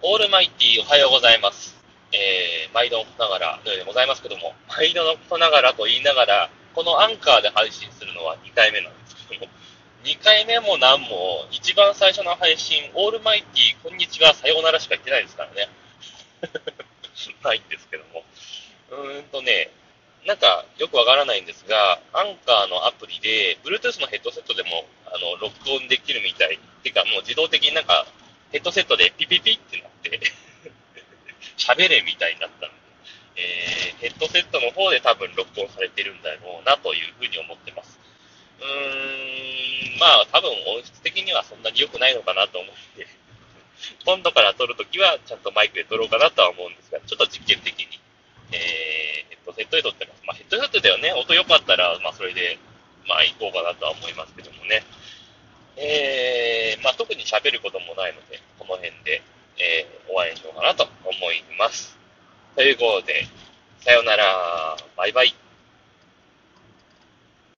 オールマイティおはようございます。えー、毎度のことながらのようでございますけども、毎度のことながらと言いながら、このアンカーで配信するのは2回目なんですけども、2回目も何も、一番最初の配信、オールマイティ、こんにちは、さようならしか言ってないですからね。ないんですけども。うーんとね、なんかよくわからないんですが、アンカーのアプリで、Bluetooth のヘッドセットでも、あの、録音できるみたい。てか、もう自動的になんか、ヘッドセットでピピピってなって 喋れみたいになったんで、えー、ヘッドセットの方で多分録音されてるんだろうなというふうに思ってます。うーん、まあ多分音質的にはそんなに良くないのかなと思って、今度から撮るときはちゃんとマイクで撮ろうかなとは思うんですが、ちょっと実験的に、えー、ヘッドセットで撮ってます。まあヘッドセットではね、音良かったら、まあそれで、まあ行こうかなとは思いますけどもね。えー、まあ、特に喋ることもないので、この辺で、えー、終わりにしようかなと思います。ということで、さようなら、バイバイ。